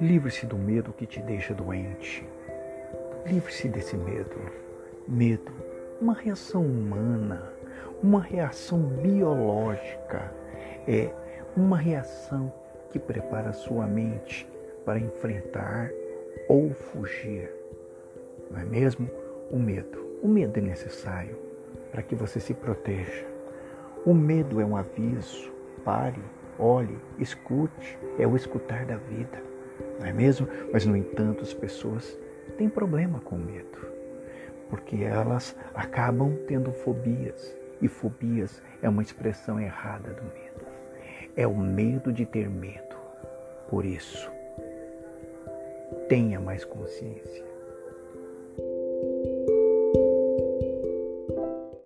Livre-se do medo que te deixa doente. Livre-se desse medo. Medo, uma reação humana, uma reação biológica. É uma reação que prepara sua mente para enfrentar ou fugir. Não é mesmo? O medo. O medo é necessário para que você se proteja. O medo é um aviso. Pare, olhe, escute. É o escutar da vida. Não é mesmo? Mas, no entanto, as pessoas têm problema com medo. Porque elas acabam tendo fobias. E fobias é uma expressão errada do medo. É o medo de ter medo. Por isso, tenha mais consciência